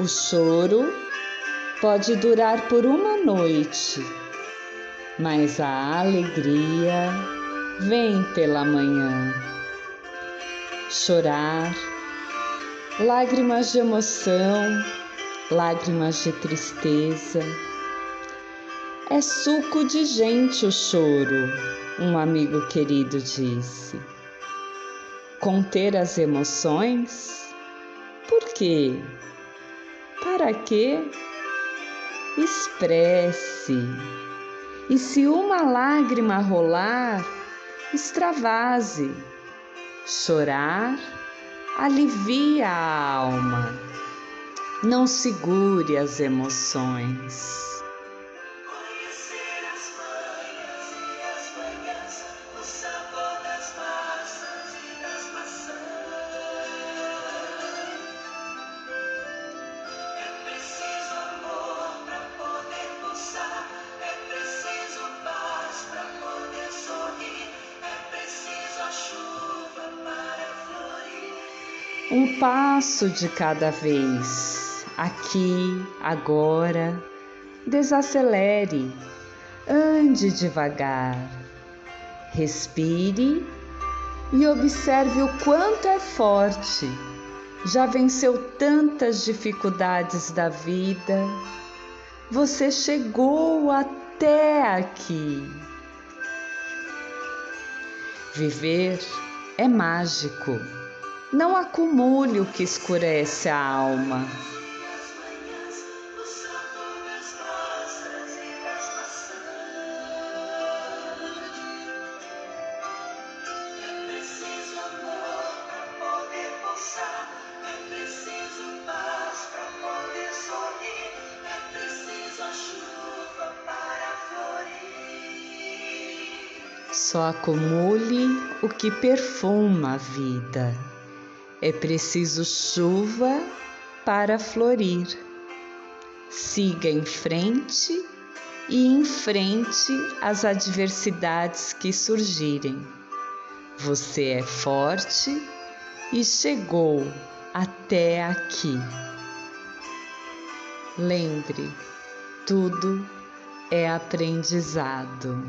O choro pode durar por uma noite, mas a alegria vem pela manhã. Chorar, lágrimas de emoção, lágrimas de tristeza. É suco de gente o choro, um amigo querido disse. Conter as emoções? Por quê? Para quê? Expresse. E se uma lágrima rolar, extravase. Chorar alivia a alma. Não segure as emoções. Um passo de cada vez, aqui, agora. Desacelere, ande devagar, respire e observe o quanto é forte. Já venceu tantas dificuldades da vida, você chegou até aqui. Viver é mágico. Não acumule o que escurece a alma. Só acumule o que perfuma a vida. É preciso chuva para florir. Siga em frente e enfrente as adversidades que surgirem. Você é forte e chegou até aqui. Lembre, tudo é aprendizado.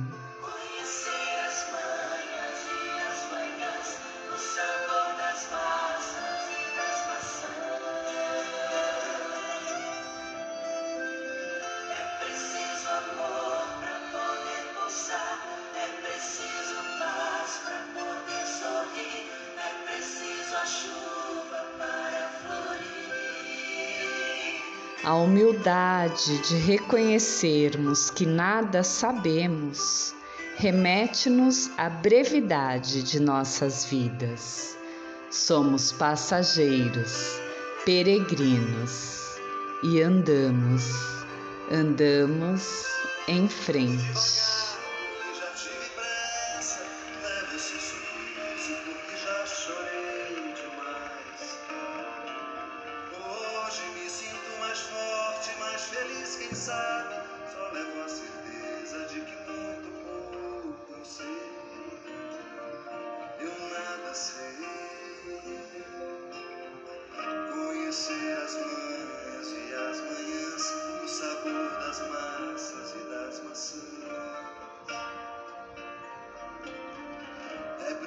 A humildade de reconhecermos que nada sabemos remete-nos à brevidade de nossas vidas. Somos passageiros, peregrinos e andamos, andamos em frente.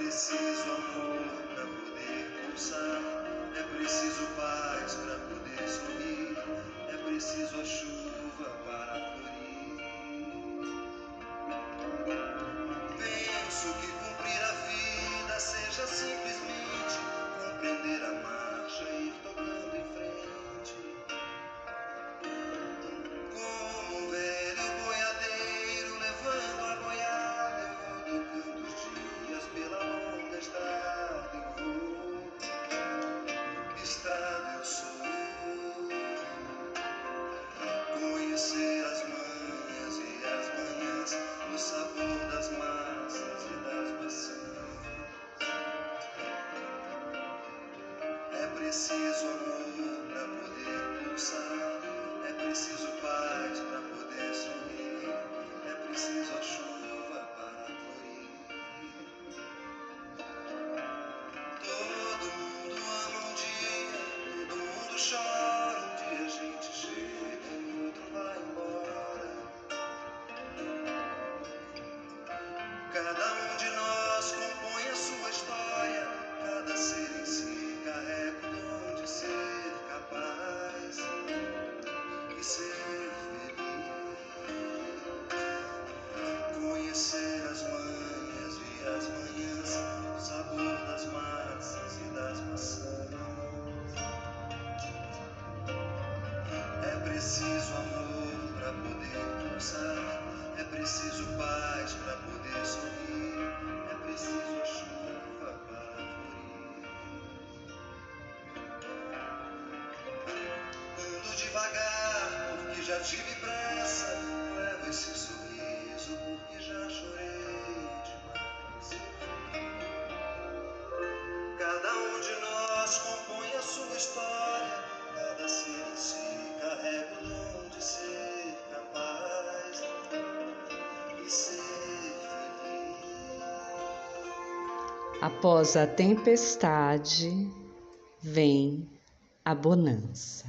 Preciso amor para poder pulsar, é preciso paz para poder sorrir, é preciso a chuva preciso preciso amor para poder pulsar, é preciso paz para poder sorrir, é preciso a chuva para florir. Ando devagar porque já tive pressa, Após a tempestade, vem a bonança.